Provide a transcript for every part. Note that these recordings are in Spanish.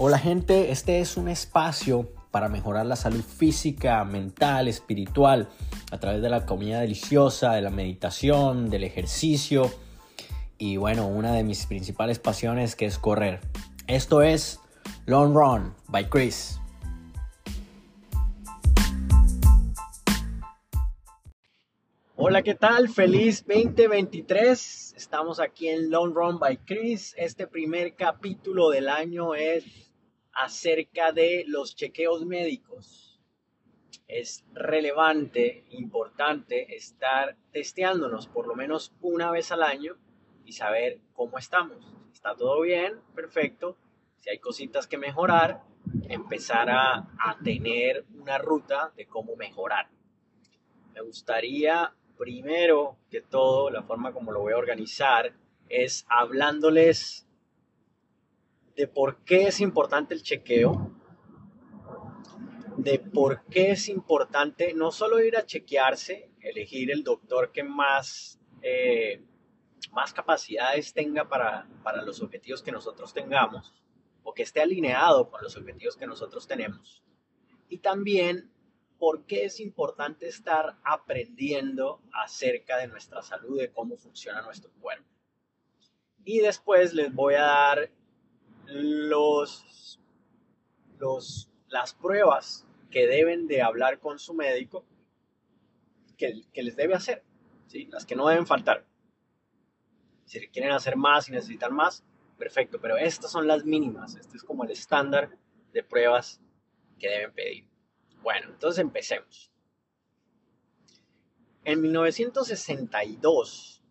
Hola gente, este es un espacio para mejorar la salud física, mental, espiritual, a través de la comida deliciosa, de la meditación, del ejercicio y bueno, una de mis principales pasiones que es correr. Esto es Long Run by Chris. Hola, ¿qué tal? Feliz 2023. Estamos aquí en Long Run by Chris. Este primer capítulo del año es acerca de los chequeos médicos. Es relevante, importante estar testeándonos por lo menos una vez al año y saber cómo estamos. está todo bien, perfecto. Si hay cositas que mejorar, empezar a, tener una ruta de cómo mejorar. Me gustaría primero que todo, la forma como lo voy a organizar es hablándoles de por qué es importante el chequeo, de por qué es importante no solo ir a chequearse, elegir el doctor que más, eh, más capacidades tenga para, para los objetivos que nosotros tengamos, o que esté alineado con los objetivos que nosotros tenemos. Y también por qué es importante estar aprendiendo acerca de nuestra salud, de cómo funciona nuestro cuerpo. Y después les voy a dar los, los, las pruebas que deben de hablar con su médico que, que les debe hacer, ¿sí? las que no deben faltar. Si quieren hacer más y necesitan más, perfecto, pero estas son las mínimas, este es como el estándar de pruebas que deben pedir. Bueno, entonces empecemos. En 1962,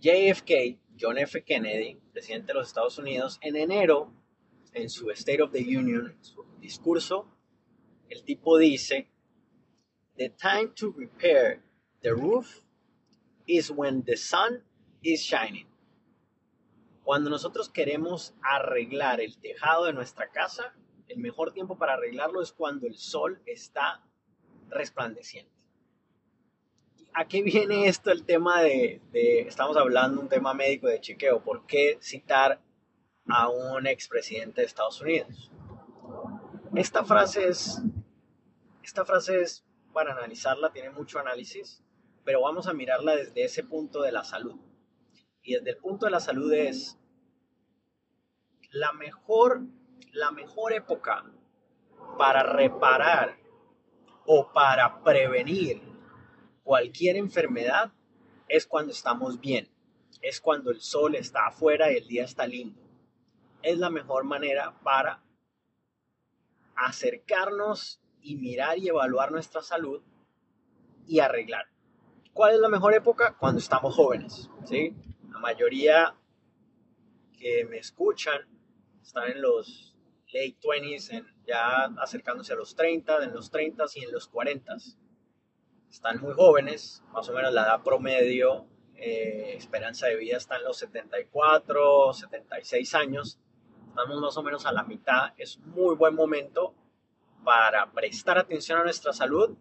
JFK, John F. Kennedy, presidente de los Estados Unidos, en enero, en su State of the Union, en su discurso, el tipo dice, The time to repair the roof is when the sun is shining. Cuando nosotros queremos arreglar el tejado de nuestra casa, el mejor tiempo para arreglarlo es cuando el sol está resplandeciente. ¿A qué viene esto el tema de, estamos hablando un tema médico de chequeo? ¿Por qué citar a un expresidente de Estados Unidos? Esta frase es, esta frase es para analizarla, tiene mucho análisis, pero vamos a mirarla desde ese punto de la salud. Y desde el punto de la salud es la mejor la mejor época para reparar o para prevenir cualquier enfermedad es cuando estamos bien, es cuando el sol está afuera y el día está lindo. Es la mejor manera para acercarnos y mirar y evaluar nuestra salud y arreglar. ¿Cuál es la mejor época? Cuando estamos jóvenes, ¿sí? La mayoría que me escuchan están en los late 20s, ya acercándose a los 30, en los 30 y en los 40. Están muy jóvenes, más o menos la edad promedio, eh, esperanza de vida está en los 74, 76 años. Estamos más o menos a la mitad. Es muy buen momento para prestar atención a nuestra salud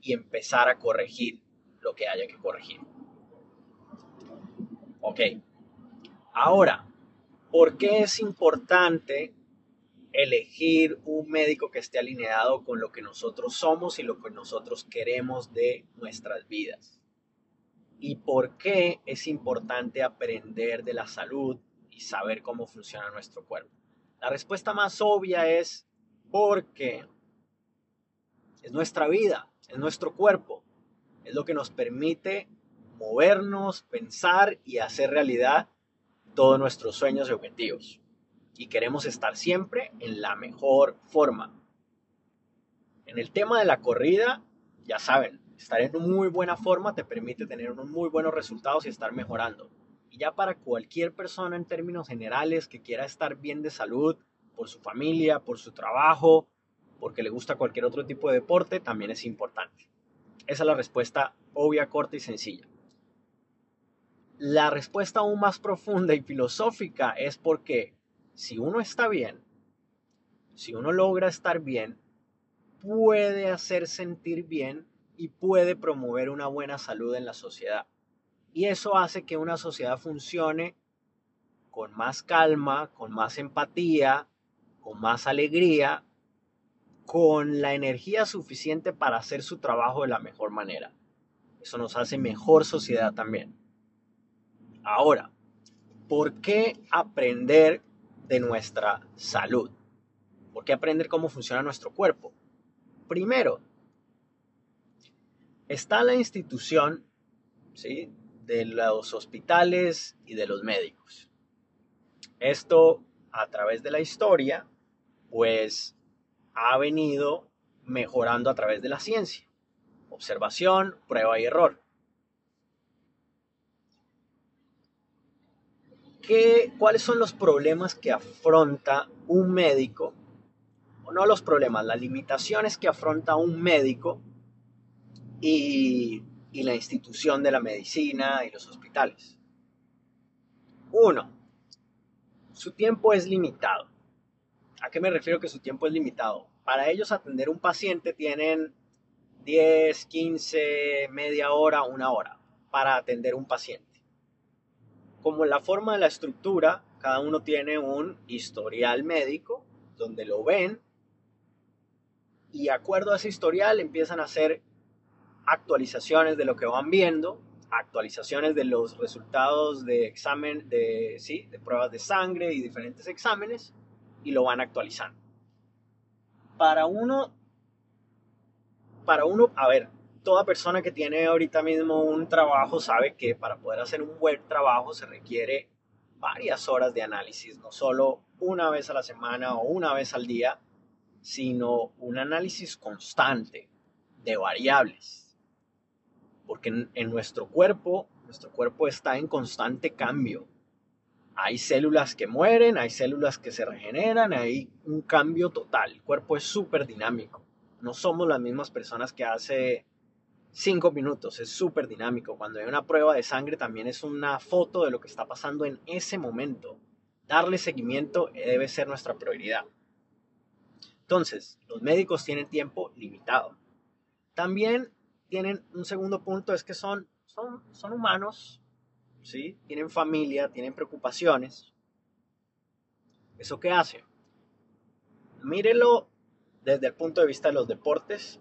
y empezar a corregir lo que haya que corregir. Ok. Ahora, ¿por qué es importante elegir un médico que esté alineado con lo que nosotros somos y lo que nosotros queremos de nuestras vidas. ¿Y por qué es importante aprender de la salud y saber cómo funciona nuestro cuerpo? La respuesta más obvia es porque es nuestra vida, es nuestro cuerpo, es lo que nos permite movernos, pensar y hacer realidad todos nuestros sueños y objetivos y queremos estar siempre en la mejor forma. En el tema de la corrida, ya saben, estar en muy buena forma te permite tener unos muy buenos resultados y estar mejorando. Y ya para cualquier persona en términos generales que quiera estar bien de salud, por su familia, por su trabajo, porque le gusta cualquier otro tipo de deporte, también es importante. Esa es la respuesta obvia, corta y sencilla. La respuesta aún más profunda y filosófica es porque si uno está bien, si uno logra estar bien, puede hacer sentir bien y puede promover una buena salud en la sociedad. Y eso hace que una sociedad funcione con más calma, con más empatía, con más alegría, con la energía suficiente para hacer su trabajo de la mejor manera. Eso nos hace mejor sociedad también. Ahora, ¿por qué aprender de nuestra salud? ¿Por qué aprender cómo funciona nuestro cuerpo? Primero, está la institución ¿sí? de los hospitales y de los médicos. Esto a través de la historia, pues ha venido mejorando a través de la ciencia. Observación, prueba y error. ¿Qué, ¿Cuáles son los problemas que afronta un médico? O no los problemas, las limitaciones que afronta un médico y, y la institución de la medicina y los hospitales. Uno, su tiempo es limitado. ¿A qué me refiero que su tiempo es limitado? Para ellos atender un paciente tienen 10, 15, media hora, una hora para atender un paciente. Como la forma de la estructura, cada uno tiene un historial médico donde lo ven y acuerdo a ese historial empiezan a hacer actualizaciones de lo que van viendo, actualizaciones de los resultados de examen, de, ¿sí? de pruebas de sangre y diferentes exámenes y lo van actualizando. Para uno, para uno, a ver, toda persona que tiene ahorita mismo un trabajo sabe que para poder hacer un buen trabajo se requiere varias horas de análisis, no solo una vez a la semana o una vez al día, sino un análisis constante de variables. Porque en, en nuestro cuerpo, nuestro cuerpo está en constante cambio hay células que mueren, hay células que se regeneran, hay un cambio total. El cuerpo es súper dinámico. No somos las mismas personas que hace cinco minutos, es súper dinámico. Cuando hay una prueba de sangre también es una foto de lo que está pasando en ese momento. Darle seguimiento debe ser nuestra prioridad. Entonces, los médicos tienen tiempo limitado. También tienen un segundo punto, es que son, son, son humanos, ¿sí? Tienen familia, tienen preocupaciones. ¿Eso qué hace? Mírelo desde el punto de vista de los deportes,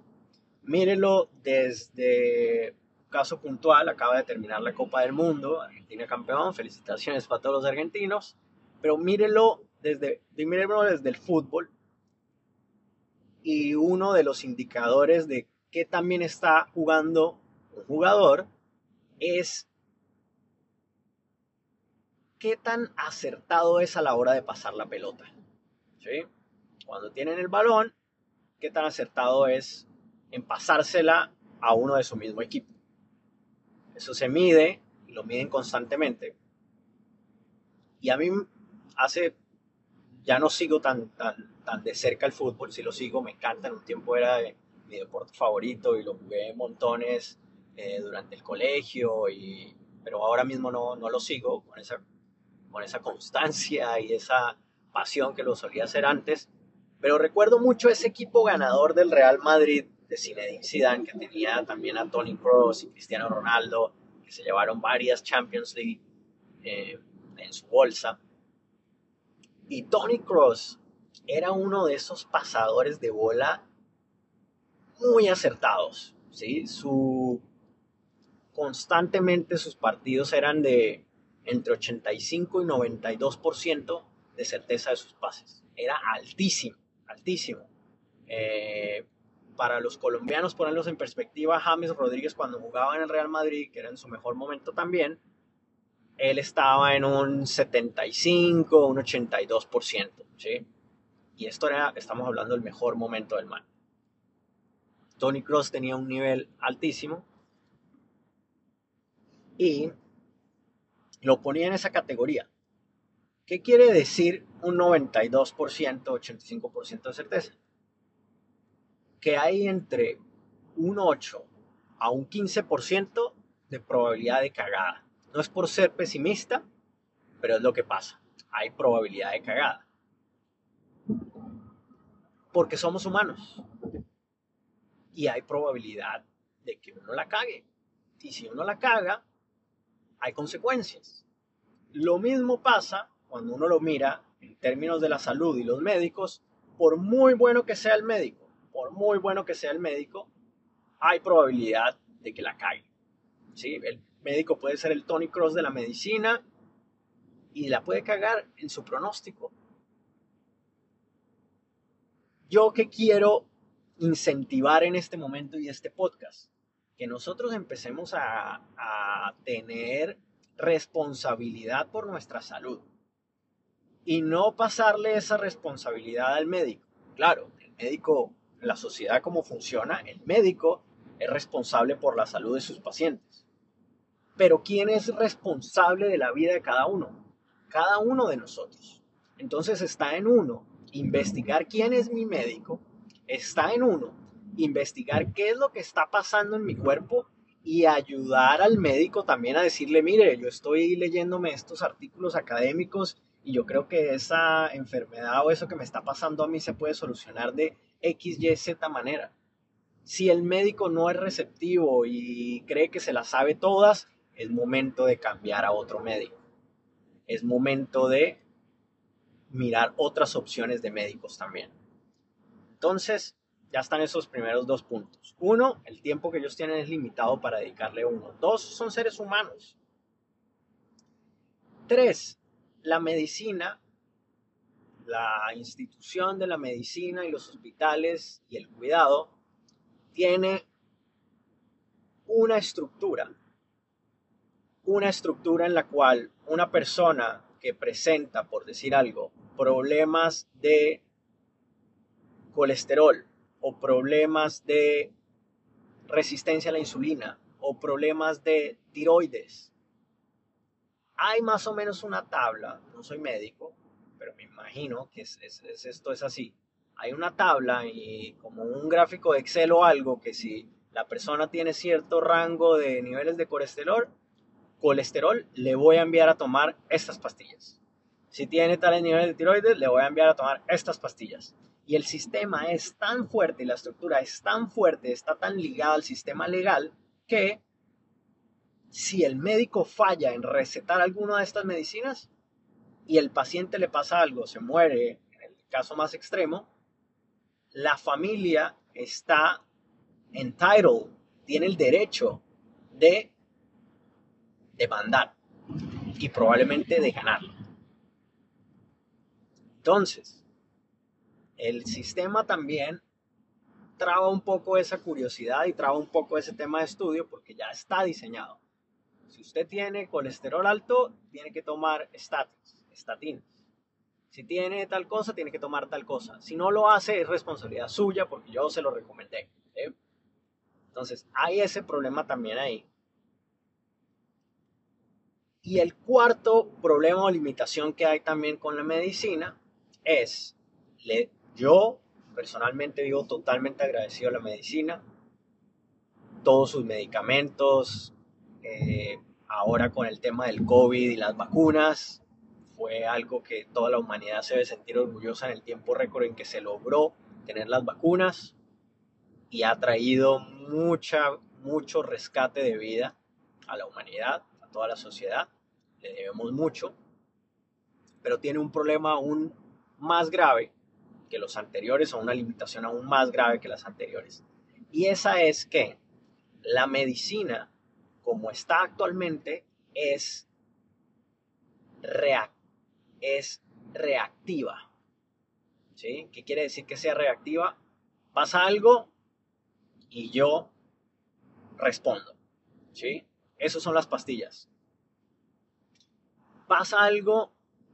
mírelo desde caso puntual, acaba de terminar la Copa del Mundo, Argentina campeón, felicitaciones para todos los argentinos, pero mírelo desde, mírelo desde el fútbol y uno de los indicadores de qué también está jugando un jugador es qué tan acertado es a la hora de pasar la pelota. ¿Sí? Cuando tienen el balón, qué tan acertado es en pasársela a uno de su mismo equipo. Eso se mide y lo miden constantemente. Y a mí hace, ya no sigo tan, tan, tan de cerca el fútbol, si lo sigo me encanta, en un tiempo era mi deporte favorito y lo jugué montones eh, durante el colegio, y, pero ahora mismo no, no lo sigo con esa con esa constancia y esa pasión que lo solía hacer antes. Pero recuerdo mucho ese equipo ganador del Real Madrid de Zinedine Zidane, que tenía también a Tony Kroos y Cristiano Ronaldo, que se llevaron varias Champions League eh, en su bolsa. Y Tony Kroos era uno de esos pasadores de bola muy acertados. ¿sí? Su, constantemente sus partidos eran de entre 85 y 92% de certeza de sus pases. Era altísimo, altísimo. Eh, para los colombianos, ponerlos en perspectiva, James Rodríguez cuando jugaba en el Real Madrid, que era en su mejor momento también, él estaba en un 75, un 82%, ¿sí? Y esto era, estamos hablando del mejor momento del man. Tony Cross tenía un nivel altísimo y lo ponía en esa categoría. ¿Qué quiere decir un 92%, 85% de certeza? Que hay entre un 8 a un 15% de probabilidad de cagada. No es por ser pesimista, pero es lo que pasa. Hay probabilidad de cagada. Porque somos humanos. Y hay probabilidad de que uno la cague. Y si uno la caga, hay consecuencias. Lo mismo pasa cuando uno lo mira en términos de la salud y los médicos, por muy bueno que sea el médico, por muy bueno que sea el médico, hay probabilidad de que la caiga. ¿sí? El médico puede ser el Tony Cross de la medicina y la puede cagar en su pronóstico. Yo que quiero incentivar en este momento y este podcast, que nosotros empecemos a, a tener responsabilidad por nuestra salud y no pasarle esa responsabilidad al médico. Claro, el médico, la sociedad como funciona, el médico es responsable por la salud de sus pacientes. Pero ¿quién es responsable de la vida de cada uno? Cada uno de nosotros. Entonces está en uno investigar quién es mi médico, está en uno investigar qué es lo que está pasando en mi cuerpo y ayudar al médico también a decirle, mire, yo estoy leyéndome estos artículos académicos y yo creo que esa enfermedad o eso que me está pasando a mí se puede solucionar de X, Y, Z manera. Si el médico no es receptivo y cree que se las sabe todas, es momento de cambiar a otro médico. Es momento de mirar otras opciones de médicos también. Entonces, ya están esos primeros dos puntos. Uno, el tiempo que ellos tienen es limitado para dedicarle uno. Dos, son seres humanos. Tres, la medicina, la institución de la medicina y los hospitales y el cuidado tiene una estructura, una estructura en la cual una persona que presenta, por decir algo, problemas de colesterol o problemas de resistencia a la insulina o problemas de tiroides. Hay más o menos una tabla, no soy médico, pero me imagino que es, esto es así. Hay una tabla y como un gráfico de Excel o algo que si la persona tiene cierto rango de niveles de colesterol, colesterol, le voy a enviar a tomar estas pastillas. Si tiene tales niveles de tiroides, le voy a enviar a tomar estas pastillas. Y el sistema es tan fuerte la estructura es tan fuerte, está tan ligada al sistema legal que si el médico falla en recetar alguna de estas medicinas y el paciente le pasa algo, se muere, en el caso más extremo, la familia está entitled, tiene el derecho de demandar y probablemente de ganarlo. Entonces, el sistema también traba un poco esa curiosidad y traba un poco ese tema de estudio porque ya está diseñado. Si usted tiene colesterol alto, tiene que tomar statins, estatinas. Si tiene tal cosa, tiene que tomar tal cosa. Si no lo hace, es responsabilidad suya porque yo se lo recomendé. Entonces, hay ese problema también ahí. Y el cuarto problema o limitación que hay también con la medicina es, yo personalmente vivo totalmente agradecido a la medicina, todos sus medicamentos, eh, ahora con el tema del COVID y las vacunas, fue algo que toda la humanidad se debe sentir orgullosa en el tiempo récord en que se logró tener las vacunas y ha traído mucha, mucho rescate de vida a la humanidad, a toda la sociedad. Le debemos mucho, pero tiene un problema aún más grave que los anteriores o una limitación aún más grave que las anteriores. Y esa es que la medicina, como está actualmente, es, es reactiva. ¿Sí? ¿Qué quiere decir que sea reactiva? Pasa algo y yo respondo. ¿Sí? Esas son las pastillas. Pasa algo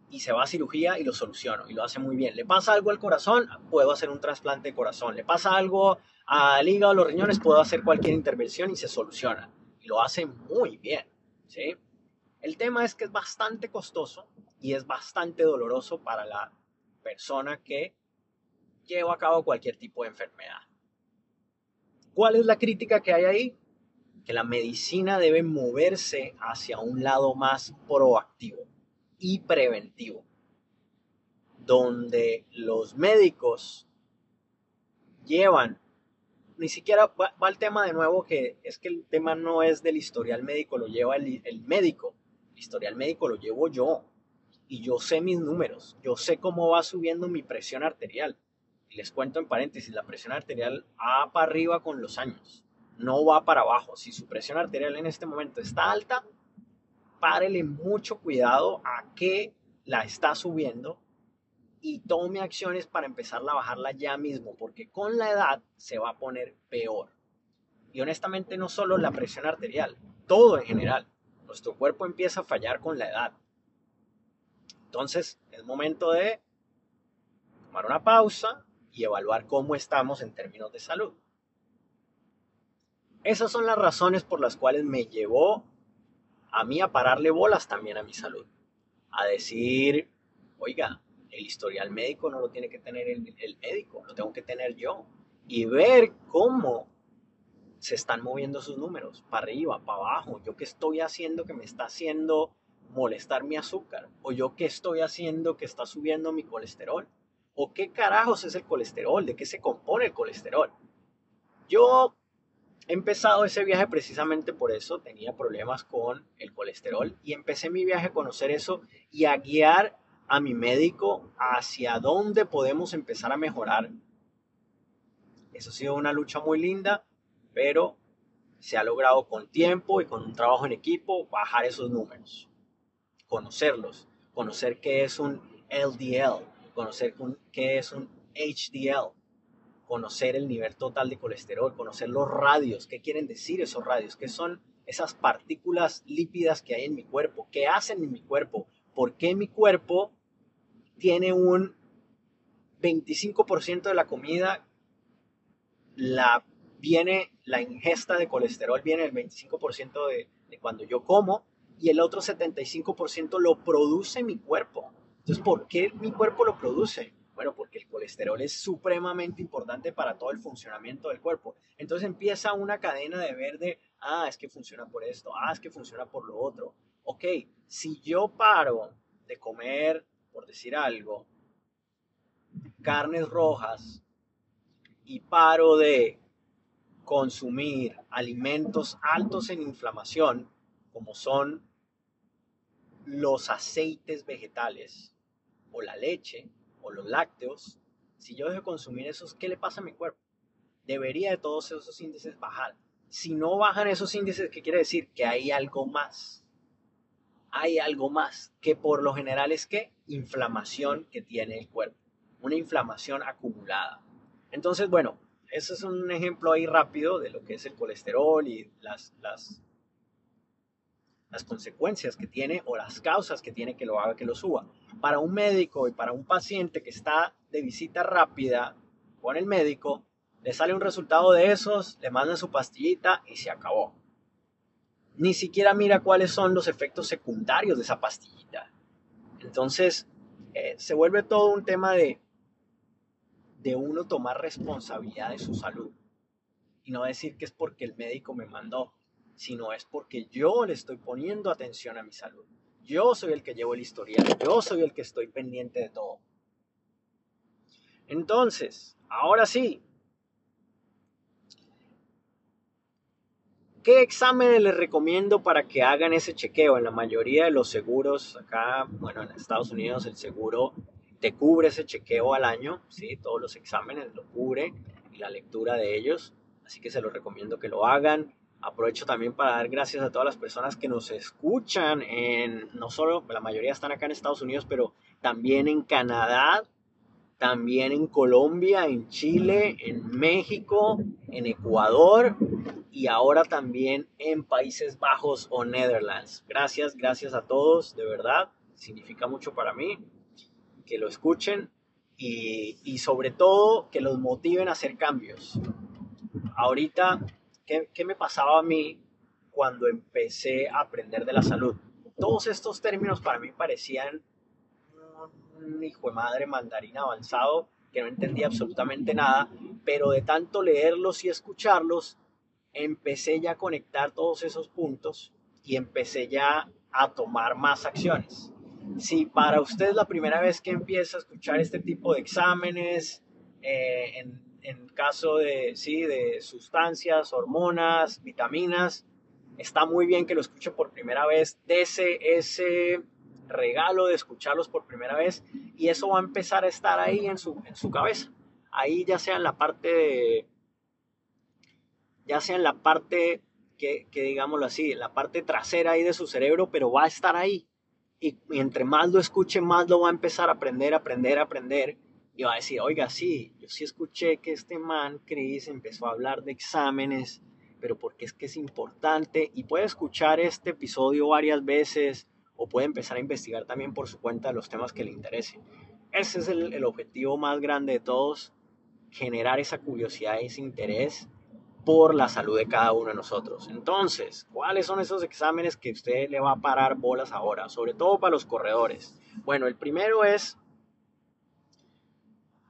y se va a cirugía y lo soluciono y lo hace muy bien. Le pasa algo al corazón, puedo hacer un trasplante de corazón. Le pasa algo al hígado, a los riñones, puedo hacer cualquier intervención y se soluciona. Y lo hace muy bien. ¿sí? El tema es que es bastante costoso y es bastante doloroso para la persona que lleva a cabo cualquier tipo de enfermedad. ¿Cuál es la crítica que hay ahí? Que la medicina debe moverse hacia un lado más proactivo y preventivo, donde los médicos llevan, ni siquiera va, el tema de nuevo que es que el tema no es del historial médico, lo lleva el, el médico, el historial médico lo llevo yo, y yo sé mis números, yo sé cómo va subiendo mi presión arterial. Y les cuento en paréntesis, la presión arterial va para arriba con los años, no va para abajo. Si su presión arterial en este momento está alta, párele mucho cuidado a que la está subiendo y tome acciones para empezarla a bajarla ya mismo, porque con la edad se va a poner peor. Y honestamente no solo la presión arterial, todo en general. Nuestro cuerpo empieza a fallar con la edad. Entonces es momento de tomar una pausa y evaluar cómo estamos en términos de salud. Esas son las razones por las cuales me llevó a mí a pararle bolas también a mi salud. A decir, oiga, el historial médico no lo tiene que tener el, médico, lo tengo que tener yo. Y ver cómo se están moviendo sus números, para arriba, para abajo, yo qué estoy haciendo que me está haciendo molestar mi azúcar, o yo qué estoy haciendo que está subiendo mi colesterol, o qué carajos es el colesterol, de qué se compone el colesterol. Yo he empezado ese viaje precisamente por eso, tenía problemas con el colesterol y empecé mi viaje a conocer eso y a guiar a mi médico hacia dónde podemos empezar a mejorar. Eso ha sido una lucha muy linda pero se ha logrado con tiempo y con un trabajo en equipo bajar esos números, conocerlos, conocer qué es un LDL, conocer qué es un HDL, conocer el nivel total de colesterol, conocer los radios, qué quieren decir esos radios, qué son esas partículas lípidas que hay en mi cuerpo, qué hacen en mi cuerpo, por qué mi cuerpo tiene un 25% de la comida la viene la ingesta de colesterol, viene el 25% de, de cuando yo como y el otro 75% lo produce mi cuerpo. Entonces, ¿por qué mi cuerpo lo produce? Bueno, porque el colesterol es supremamente importante para todo el funcionamiento del cuerpo. Entonces empieza una cadena de ver de, ah, es que funciona por esto, ah, es que funciona por lo otro. Ok, si yo paro de comer, por decir algo, carnes rojas y paro de consumir alimentos altos en inflamación, como son los aceites vegetales o la leche o los lácteos, si yo dejo de consumir esos, ¿qué le pasa a mi cuerpo? Debería de todos esos índices bajar. Si no bajan esos índices, ¿qué quiere decir? Que hay algo más. Hay algo más, que por lo general es que inflamación que tiene el cuerpo, una inflamación acumulada. Entonces, bueno, ese es un ejemplo ahí rápido de lo que es el colesterol y las, las, las consecuencias que tiene o las causas que tiene que lo haga que lo suba. Para un médico y para un paciente que está de visita rápida con el médico, le sale un resultado de esos, le mandan su pastillita y se acabó. Ni siquiera mira cuáles son los efectos secundarios de esa pastillita. Entonces, eh, se vuelve todo un tema de de uno tomar responsabilidad de su salud. Y no decir que es porque el médico me mandó, sino es porque yo le estoy poniendo atención a mi salud. Yo soy el que llevo el historial, yo soy el que estoy pendiente de todo. Entonces, ahora sí, ¿Qué exámenes les recomiendo para que hagan ese chequeo? En la mayoría de los seguros, acá, bueno, en Estados Unidos el seguro te cubre ese chequeo al año, ¿sí? todos los exámenes lo cubre y la lectura de ellos, así que se los recomiendo que lo hagan. Aprovecho también para dar gracias a todas las personas que nos escuchan en, no solo, la mayoría están acá en Estados Unidos, pero también en Canadá, también en Colombia, en Chile, en México, en Ecuador y ahora también en Países Bajos o Netherlands. Gracias, gracias a todos, de verdad, significa mucho para mí que lo escuchen y, sobre todo que los motiven a hacer cambios. Ahorita, ¿qué, ¿qué me pasaba a mí cuando empecé a aprender de la salud? Todos estos términos para mí parecían un hijo de madre mandarín avanzado que no entendía absolutamente nada, pero de tanto leerlos y escucharlos, empecé ya a conectar todos esos puntos y empecé ya a tomar más acciones si para usted es la primera vez que empieza a escuchar este tipo de exámenes, eh, en, en, caso de, sí, de sustancias, hormonas, vitaminas, está muy bien que lo escuche por primera vez, dese ese regalo de escucharlos por primera vez y eso va a empezar a estar ahí en su, en su cabeza. Ahí ya sea en la parte ya sea en la parte que, que digámoslo así, la parte trasera ahí de su cerebro, pero va a estar ahí. Y, y entre más lo escuche, más lo va a empezar a aprender, aprender, aprender y va a decir, oiga, sí, yo sí escuché que este man, Chris, empezó a hablar de exámenes, pero porque es que es importante y puede escuchar este episodio varias veces o puede empezar a investigar también por su cuenta los temas que le interesen. Ese es el, el objetivo más grande de todos, generar esa curiosidad, ese interés por la salud de cada uno de nosotros. Entonces, ¿cuáles son esos exámenes que usted le va a parar bolas ahora? Sobre todo para los corredores. Bueno, el primero es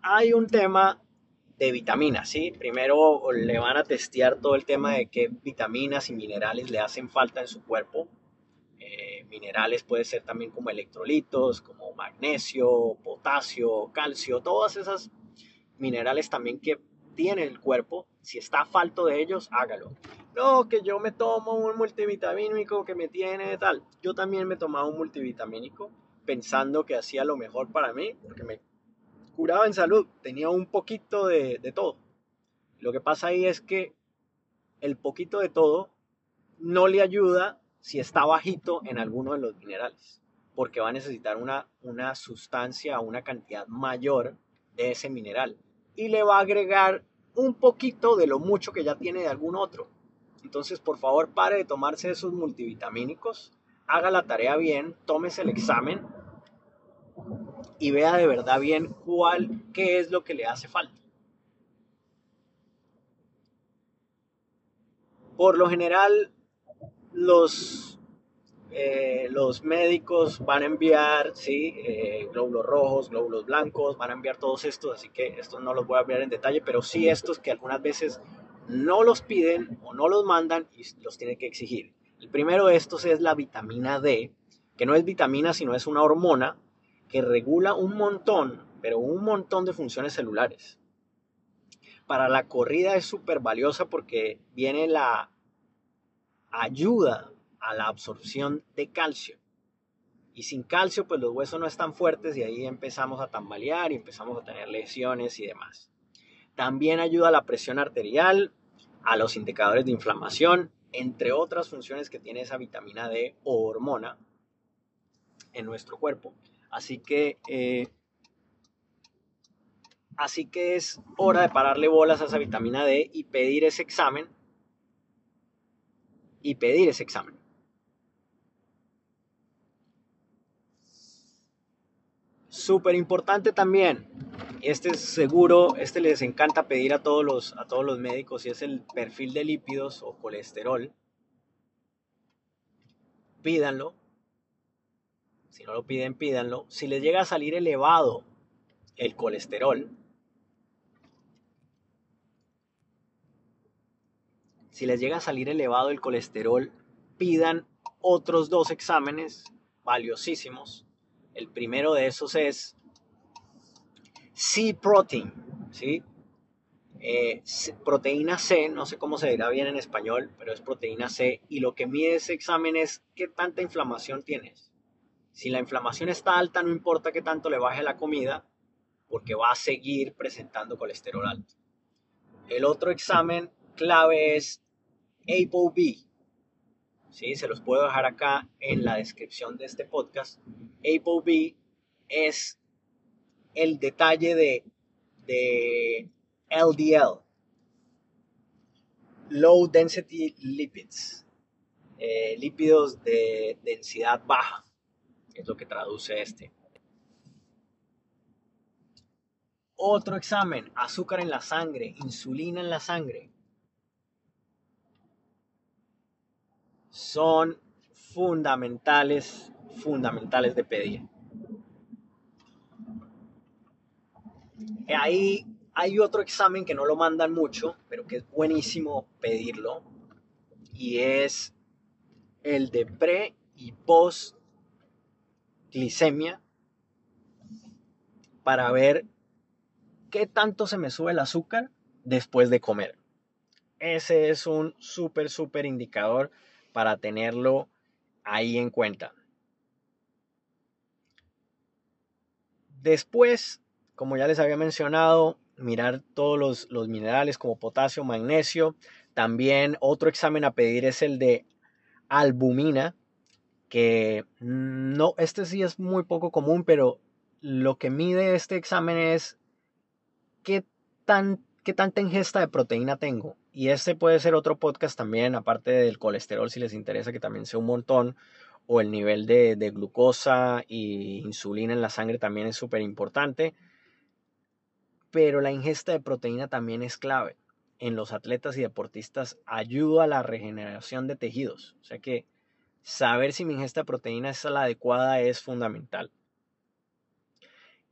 hay un tema de vitaminas, ¿sí? Primero le van a testear todo el tema de qué vitaminas y minerales le hacen falta en su cuerpo. Eh, minerales puede ser también como electrolitos, como magnesio, potasio, calcio, todas esas minerales también que tiene el cuerpo. Si está falto de ellos, hágalo. No, que yo me tomo un multivitamínico que me tiene tal. Yo también me tomaba un multivitamínico pensando que hacía lo mejor para mí, porque me curaba en salud, tenía un poquito de, de todo. Lo que pasa ahí es que el poquito de todo no le ayuda si está bajito en alguno de los minerales, porque va a necesitar una, una sustancia, una cantidad mayor de ese mineral y le va a agregar un poquito de lo mucho que ya tiene de algún otro. Entonces, por favor, pare de tomarse esos multivitamínicos, haga la tarea bien, tómese el examen y vea de verdad bien cuál, qué es lo que le hace falta. Por lo general, los, eh, los médicos van a enviar, ¿sí? Eh, glóbulos rojos, glóbulos blancos, van a enviar todos estos, así que estos no los voy a ver en detalle, pero sí estos que algunas veces no los piden o no los mandan y los tienen que exigir. El primero de estos es la vitamina D, que no es vitamina, sino es una hormona que regula un montón, pero un montón de funciones celulares. Para la corrida es súper valiosa porque viene la ayuda a la absorción de calcio. Y sin calcio, pues los huesos no están fuertes y ahí empezamos a tambalear y empezamos a tener lesiones y demás. También ayuda a la presión arterial, a los indicadores de inflamación, entre otras funciones que tiene esa vitamina D o hormona en nuestro cuerpo. Así que, eh, así que es hora de pararle bolas a esa vitamina D y pedir ese examen. Y pedir ese examen. Súper importante también. Este es seguro, este les encanta pedir a todos los, a todos los médicos y es el perfil de lípidos o colesterol. Pídanlo si no lo piden, pídanlo. Si les llega a salir elevado el colesterol, si les llega a salir elevado el colesterol, pidan otros dos exámenes valiosísimos. El primero de esos es C-protein, ¿sí? Eh, proteína C, no sé cómo se dirá bien en español, pero es proteína C. Y lo que mide ese examen es qué tanta inflamación tienes. Si la inflamación está alta, no importa qué tanto le baje la comida, porque va a seguir presentando colesterol alto. El otro examen clave es ApoB. ¿Sí? Se los puedo dejar acá en la descripción de este podcast. ApoB es el detalle de, de LDL, Low Density Lipids, eh, lípidos de densidad baja es lo que traduce este. Otro examen, azúcar en la sangre, insulina en la sangre. Son fundamentales, fundamentales de pedir. Ahí hay otro examen que no lo mandan mucho, pero que es buenísimo pedirlo. Y es el de pre y post glicemia para ver qué tanto se me sube el azúcar después de comer. Ese es un súper, súper indicador para tenerlo ahí en cuenta. Después, como ya les había mencionado, mirar todos los, los minerales como potasio, magnesio. También otro examen a pedir es el de albumina, que no, este sí es muy poco común, pero lo que mide este examen es qué, tan, qué tanta ingesta de proteína tengo. Y este puede ser otro podcast también, aparte del colesterol, si les interesa, que también sea un montón, o el nivel de, de glucosa y insulina en la sangre también es súper importante. Pero la ingesta de proteína también es clave. En los atletas y deportistas ayuda a la regeneración de tejidos. O sea que saber si mi ingesta de proteína es la adecuada es fundamental.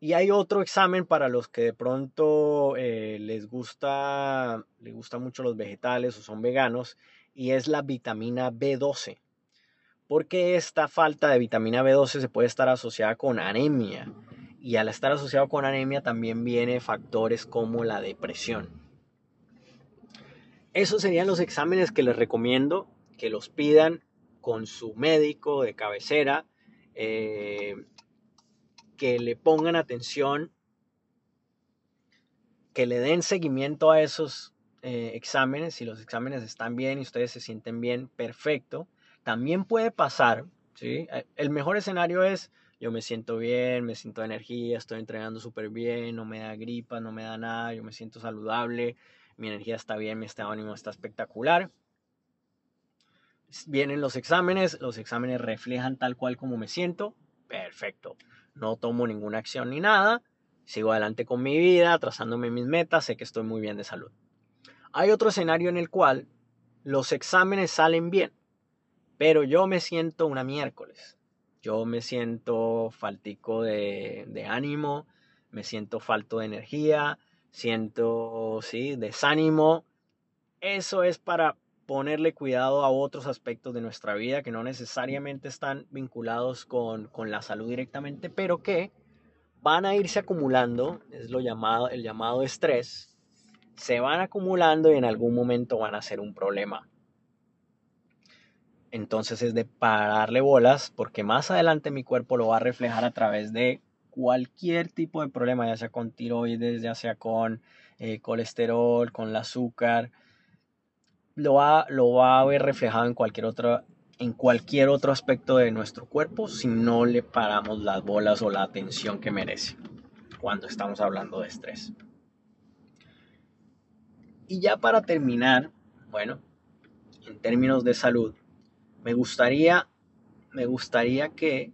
Y hay otro examen para los que de pronto eh, les gusta, les gusta mucho los vegetales o son veganos, y es la vitamina B12. Porque esta falta de vitamina B12 se puede estar asociada con anemia. Y al estar asociado con anemia también viene factores como la depresión. Esos serían los exámenes que les recomiendo que los pidan con su médico de cabecera. Eh, que le pongan atención, que le den seguimiento a esos eh, exámenes. Si los exámenes están bien y ustedes se sienten bien, perfecto. También puede pasar, ¿sí? Eh, el mejor escenario es yo me siento bien, me siento de energía, estoy entrenando súper bien, no me da gripa, no me da nada, yo me siento saludable, mi energía está bien, mi estado de ánimo está espectacular. Vienen los exámenes, los exámenes reflejan tal cual como me siento, perfecto no tomo ninguna acción ni nada, sigo adelante con mi vida, trazándome mis metas, sé que estoy muy bien de salud. Hay otro escenario en el cual los exámenes salen bien, pero yo me siento una miércoles. Yo me siento faltico de, de ánimo, me siento falto de energía, siento, sí, desánimo. Eso es para ponerle cuidado a otros aspectos de nuestra vida que no necesariamente están vinculados con, la salud directamente, pero que van a irse acumulando, es lo llamado, el llamado estrés, se van acumulando y en algún momento van a ser un problema. Entonces es de pararle bolas porque más adelante mi cuerpo lo va a reflejar a través de cualquier tipo de problema, ya sea con tiroides, ya sea con eh, colesterol, con el azúcar, lo va, lo va a ver reflejado en cualquier otro en cualquier otro aspecto de nuestro cuerpo si no le paramos las bolas o la atención que merece cuando estamos hablando de estrés. Y ya para terminar, bueno, en términos de salud, me gustaría, me gustaría que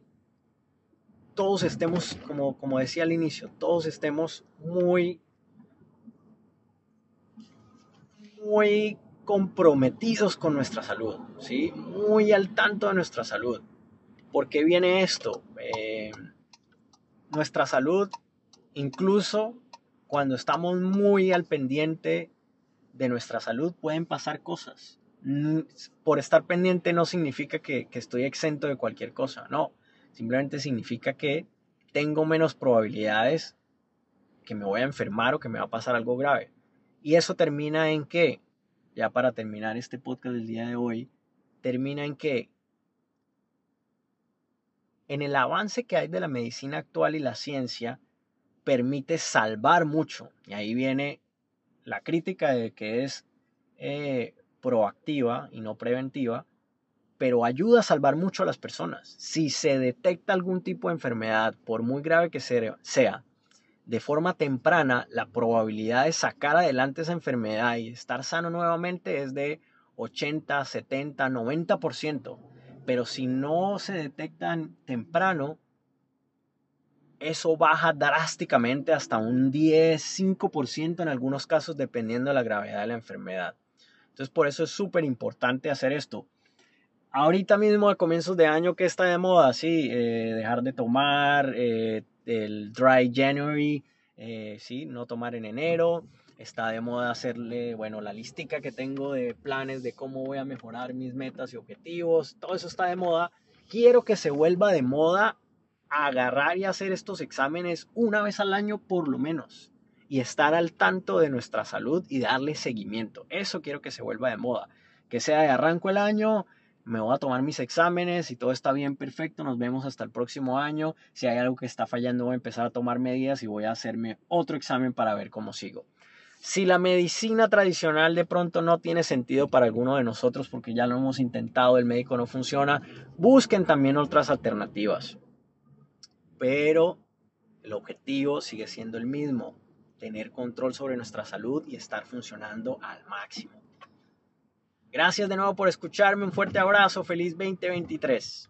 todos estemos, como, como decía al inicio, todos estemos muy, muy comprometidos con nuestra salud, ¿sí? Muy al tanto de nuestra salud. ¿Por qué viene esto? Eh, nuestra salud, incluso cuando estamos muy al pendiente de nuestra salud, pueden pasar cosas. Por estar pendiente no significa que, que estoy exento de cualquier cosa, no. Simplemente significa que tengo menos probabilidades que me voy a enfermar o que me va a pasar algo grave. Y eso termina en que ya para terminar este podcast del día de hoy, termina en que en el avance que hay de la medicina actual y la ciencia, permite salvar mucho. Y ahí viene la crítica de que es eh, proactiva y no preventiva, pero ayuda a salvar mucho a las personas. Si se detecta algún tipo de enfermedad, por muy grave que sea, de forma temprana, la probabilidad de sacar adelante esa enfermedad y estar sano nuevamente es de 80, 70, 90%. Pero si no se detectan temprano, eso baja drásticamente hasta un 10, 5% en algunos casos, dependiendo de la gravedad de la enfermedad. Entonces, por eso es súper importante hacer esto. Ahorita mismo, a comienzos de año, que está de moda, sí, eh, dejar de tomar, eh, el Dry January, eh, sí, no tomar en enero. Está de moda hacerle, bueno, la listica que tengo de planes de cómo voy a mejorar mis metas y objetivos. Todo eso está de moda. Quiero que se vuelva de moda agarrar y hacer estos exámenes una vez al año por lo menos. Y estar al tanto de nuestra salud y darle seguimiento. Eso quiero que se vuelva de moda. Que sea de arranco el año, me voy a tomar mis exámenes, si todo está bien, perfecto, nos vemos hasta el próximo año, si hay algo que está fallando voy a empezar a tomar medidas y voy a hacerme otro examen para ver cómo sigo. Si la medicina tradicional de pronto no tiene sentido para alguno de nosotros porque ya lo hemos intentado, el médico no funciona, busquen también otras alternativas. Pero el objetivo sigue siendo el mismo, tener control sobre nuestra salud y estar funcionando al máximo. Gracias de nuevo por escucharme. Un fuerte abrazo. Feliz 2023.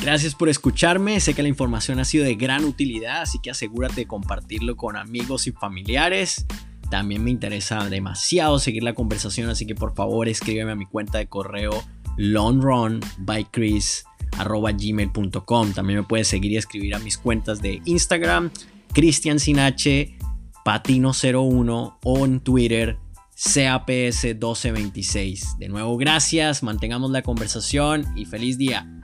Gracias por escucharme, sé que la información ha sido de gran utilidad, así que asegúrate de compartirlo con amigos y familiares. También me interesa demasiado seguir la conversación, así que por favor escríbeme a mi cuenta de correo longrunbychris arroba gmail.com. También me puedes seguir y escribir a mis cuentas de Instagram, Cristian Sinache, Patino01 o en Twitter, CAPS1226. De nuevo, gracias, mantengamos la conversación y feliz día.